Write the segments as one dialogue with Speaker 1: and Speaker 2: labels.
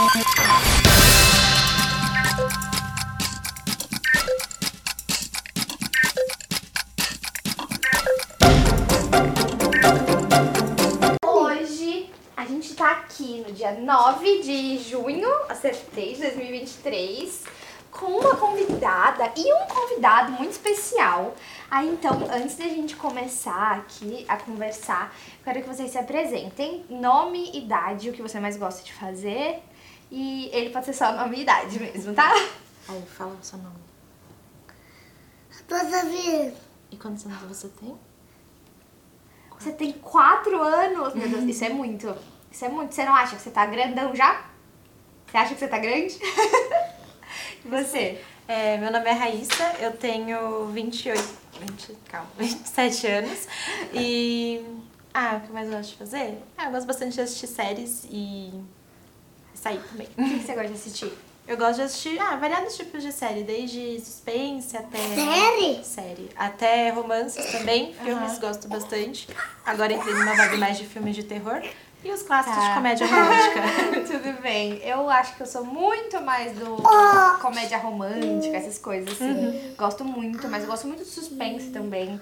Speaker 1: Hoje a gente tá aqui no dia 9 de junho, acertei, de 2023, com uma convidada e um convidado muito especial. Aí então, antes da gente começar aqui a conversar, quero que vocês se apresentem. Nome, idade, o que você mais gosta de fazer. E ele pode ser só nome e idade mesmo, tá?
Speaker 2: Aí, fala o seu nome.
Speaker 3: Posso vir?
Speaker 2: E quantos anos você tem?
Speaker 1: Você tem 4 anos. Meu Deus, isso é muito. Isso é muito. Você não acha que você tá grandão já? Você acha que você tá grande? e você?
Speaker 2: É, meu nome é Raíssa, eu tenho 28, 20, calma, 27 anos. E. Ah, o que mais eu gosto de fazer? Ah, eu gosto bastante de assistir séries e. sair também.
Speaker 1: O que você gosta de assistir?
Speaker 2: Eu gosto de assistir, ah, variados tipos de série, desde suspense até.
Speaker 3: Série?
Speaker 2: Série. Até romances também, filmes gosto bastante. Agora entrei numa vibe mais de filmes de terror. E os clássicos
Speaker 1: Tá.
Speaker 2: de comédia romântica.
Speaker 1: Tudo bem. Eu acho que eu sou muito mais do comédia romântica, essas coisas assim. Gosto muito, mas eu gosto muito de suspense também.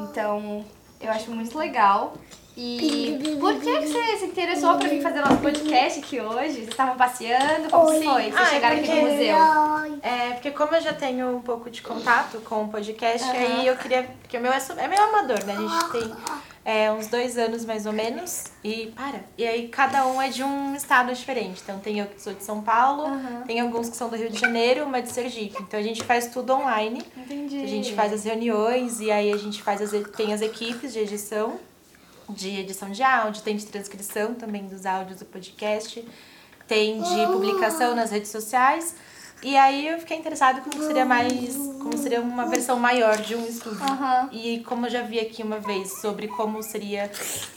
Speaker 1: Então, eu acho muito legal. E por que, que você se interessou pra vir fazer nosso podcast aqui hoje? Vocês estavam passeando? Como
Speaker 3: Oi.
Speaker 1: foi? Vocês
Speaker 2: Ah, é
Speaker 1: chegaram aqui no
Speaker 2: porque-
Speaker 1: museu?
Speaker 2: É, porque como eu já tenho um pouco de contato com o podcast,
Speaker 1: Aham.
Speaker 2: aí eu queria. Porque o meu é, é meio amador, né? A gente tem é, uns dois anos mais ou menos. E para. E aí cada um é de um estado diferente. Então tem eu que sou de São Paulo,
Speaker 1: Aham.
Speaker 2: tem alguns que são do Rio de Janeiro, uma de Sergipe. Então a gente faz tudo online.
Speaker 1: Entendi.
Speaker 2: A gente faz as reuniões e aí a gente faz as, e- tem as equipes de edição, de edição de áudio, tem de transcrição também dos áudios do podcast, tem de publicação nas redes sociais. E aí eu fiquei interessada como seria mais, como seria uma versão maior de um estúdio.
Speaker 1: Aham.
Speaker 2: E como eu já vi aqui uma vez sobre como seria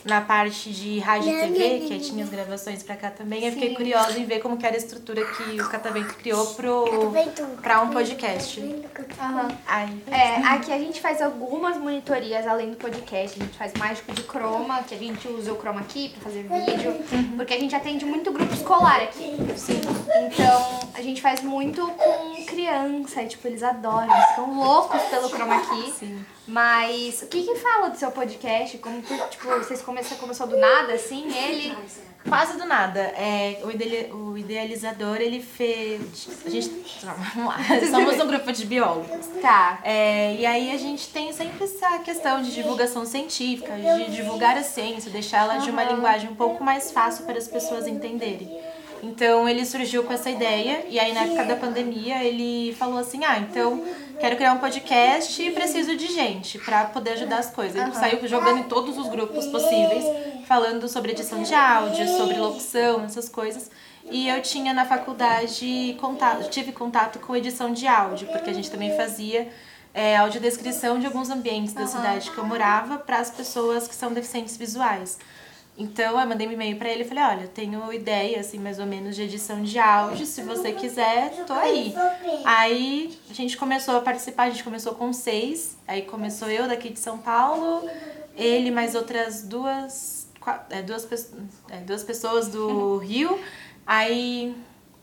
Speaker 2: na parte de rádio e TV, que tinha as gravações pra cá também, eu fiquei
Speaker 1: Sim.
Speaker 2: curiosa em ver como que era a estrutura que o Catavento criou pro, pra um podcast.
Speaker 1: Aham.
Speaker 2: Ai,
Speaker 1: É, aqui a gente faz algumas monitorias além do podcast. A gente faz mágico de croma, que a gente usa o chroma key pra fazer vídeo, porque a gente atende muito grupo escolar aqui. Então, a gente faz muito com criança, e tipo, eles adoram, eles ficam loucos pelo chroma key.
Speaker 2: Sim.
Speaker 1: Mas o que que fala do seu podcast? Como que, tipo, vocês começam, começou do nada, assim, ele...
Speaker 2: Quase do nada. É, o, idele- o idealizador, ele fez. A gente. Vamos lá. Somos um grupo de biólogos.
Speaker 1: Tá.
Speaker 2: É, e aí a gente tem sempre essa questão de divulgação científica, de divulgar a ciência, deixar ela de uma linguagem um pouco mais fácil para as pessoas entenderem. Então ele surgiu com essa ideia e aí na época da pandemia ele falou assim: "Ah, então quero criar um podcast e preciso de gente para poder ajudar as coisas". Ele saiu jogando em todos os grupos possíveis, falando sobre edição de áudio, sobre locução, essas coisas. E eu tinha na faculdade contato, tive contato com edição de áudio, porque a gente também fazia é, audiodescrição de alguns ambientes da cidade que eu morava para as pessoas que são deficientes visuais. Então eu mandei um e-mail pra ele e falei, olha, eu tenho ideia, assim, mais ou menos, de edição de áudio, se você quiser, tô aí. Aí a gente começou a participar, a gente começou com seis, aí começou eu daqui de São Paulo, ele mais outras duas, é, duas, é, duas pessoas do Rio, aí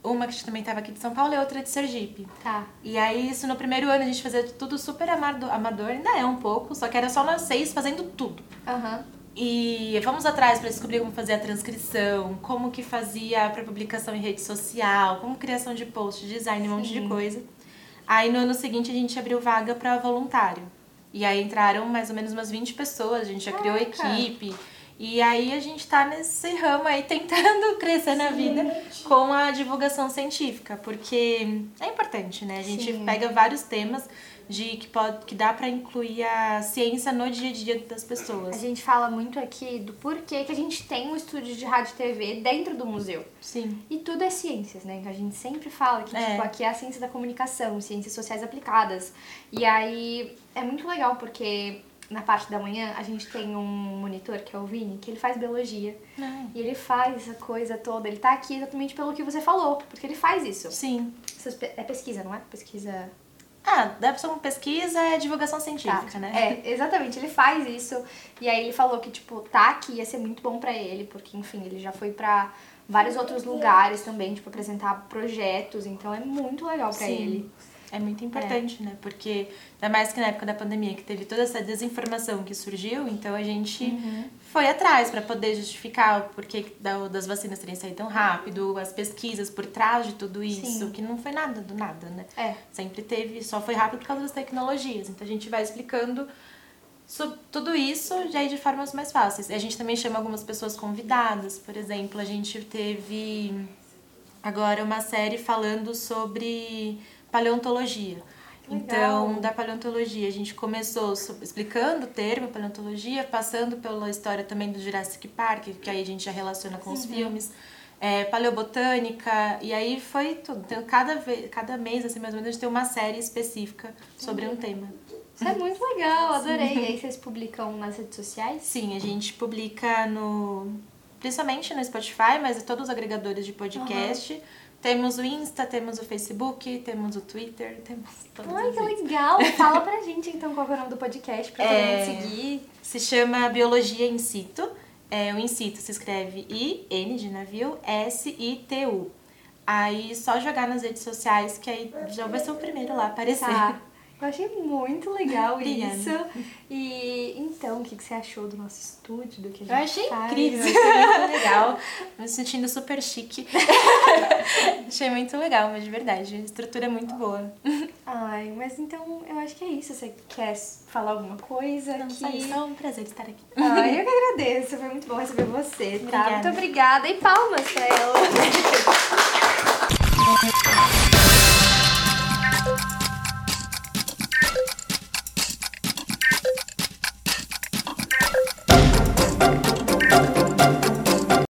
Speaker 2: uma que também estava aqui de São Paulo e outra de Sergipe.
Speaker 1: Tá.
Speaker 2: E aí, isso no primeiro ano a gente fazia tudo super amado- amador, ainda é um pouco, só que era só nós seis fazendo tudo.
Speaker 1: Aham.
Speaker 2: E fomos atrás para descobrir como fazer a transcrição, como que fazia para publicação em rede social, como criação de post, design, um monte de coisa. Aí no ano seguinte a gente abriu vaga para voluntário. E aí entraram mais ou menos umas 20 pessoas, a gente já criou
Speaker 1: Caraca.
Speaker 2: equipe. E aí a gente tá nesse ramo aí tentando crescer na vida com a divulgação científica, porque é importante, né? A gente
Speaker 1: Sim.
Speaker 2: pega vários temas de que pode que dá para incluir a ciência no dia a dia das pessoas.
Speaker 1: A gente fala muito aqui do porquê que a gente tem um estúdio de rádio e TV dentro do museu.
Speaker 2: Sim.
Speaker 1: E tudo é ciências, né? Que a gente sempre fala que,
Speaker 2: É.
Speaker 1: tipo, aqui é a ciência da comunicação, ciências sociais aplicadas. E aí é muito legal porque na parte da manhã a gente tem um monitor que é o Vini, que ele faz biologia. E ele faz essa coisa toda. Ele tá aqui exatamente pelo que você falou, porque ele faz isso.
Speaker 2: Sim.
Speaker 1: É pesquisa, não é? Pesquisa.
Speaker 2: Ah, deve ser uma pesquisa é divulgação científica,
Speaker 1: Tá.
Speaker 2: né?
Speaker 1: É, exatamente, ele faz isso. E aí ele falou que, tipo, tá aqui ia ser muito bom pra ele, porque, enfim, ele já foi pra, vários outros lugares também, tipo, apresentar projetos. Então é muito legal pra
Speaker 2: Sim.
Speaker 1: ele.
Speaker 2: É muito importante, né? Porque, ainda mais que na época da pandemia, que teve toda essa desinformação que surgiu, então a gente
Speaker 1: Uhum.
Speaker 2: foi atrás para poder justificar o porquê da- das vacinas terem saído tão rápido, as pesquisas por trás de tudo isso,
Speaker 1: Sim.
Speaker 2: que não foi nada do nada, né?
Speaker 1: É.
Speaker 2: Sempre teve, só foi rápido por causa das tecnologias. Então a gente vai explicando sobre tudo isso já de formas mais fáceis. A gente também chama algumas pessoas convidadas, por exemplo, a gente teve agora uma série falando sobre paleontologia.
Speaker 1: Legal.
Speaker 2: Então, da paleontologia, a gente começou explicando o termo paleontologia, passando pela história também do Jurassic Park, que aí a gente já relaciona com os filmes, é, paleobotânica, e aí foi tudo. Então, cada, vez, cada mês, assim, mais ou menos, a gente tem uma série específica sobre um tema.
Speaker 1: Isso é muito legal, adorei. E aí vocês publicam nas redes sociais?
Speaker 2: Sim, a gente publica no. Principalmente no Spotify, mas em todos os agregadores de podcast. Temos o Insta, temos o Facebook, temos o Twitter, temos todos
Speaker 1: Ai, que legal! Fala pra gente então qual é o nome do podcast pra todo
Speaker 2: É.
Speaker 1: mundo seguir.
Speaker 2: Se chama Biologia in situ. É, o in situ se escreve I-N de navio, S-I-T-U. Aí só jogar nas redes sociais que aí já vai ser o primeiro lá aparecer.
Speaker 1: Tá. Eu achei muito legal isso. E então, o que, que você achou do nosso estúdio, do que a gente
Speaker 2: Eu achei
Speaker 1: faz?
Speaker 2: incrível, achei muito legal. Me sentindo super chique. achei muito legal, mas de verdade, a estrutura é muito boa.
Speaker 1: Ai, mas então eu acho que é isso. Você quer falar alguma coisa?
Speaker 2: Não,
Speaker 1: que...
Speaker 2: só isso, é um prazer estar aqui.
Speaker 1: Ai, eu que agradeço. Foi muito bom receber você, tá?
Speaker 2: Obrigada.
Speaker 1: Muito obrigada. E palmas pra ela.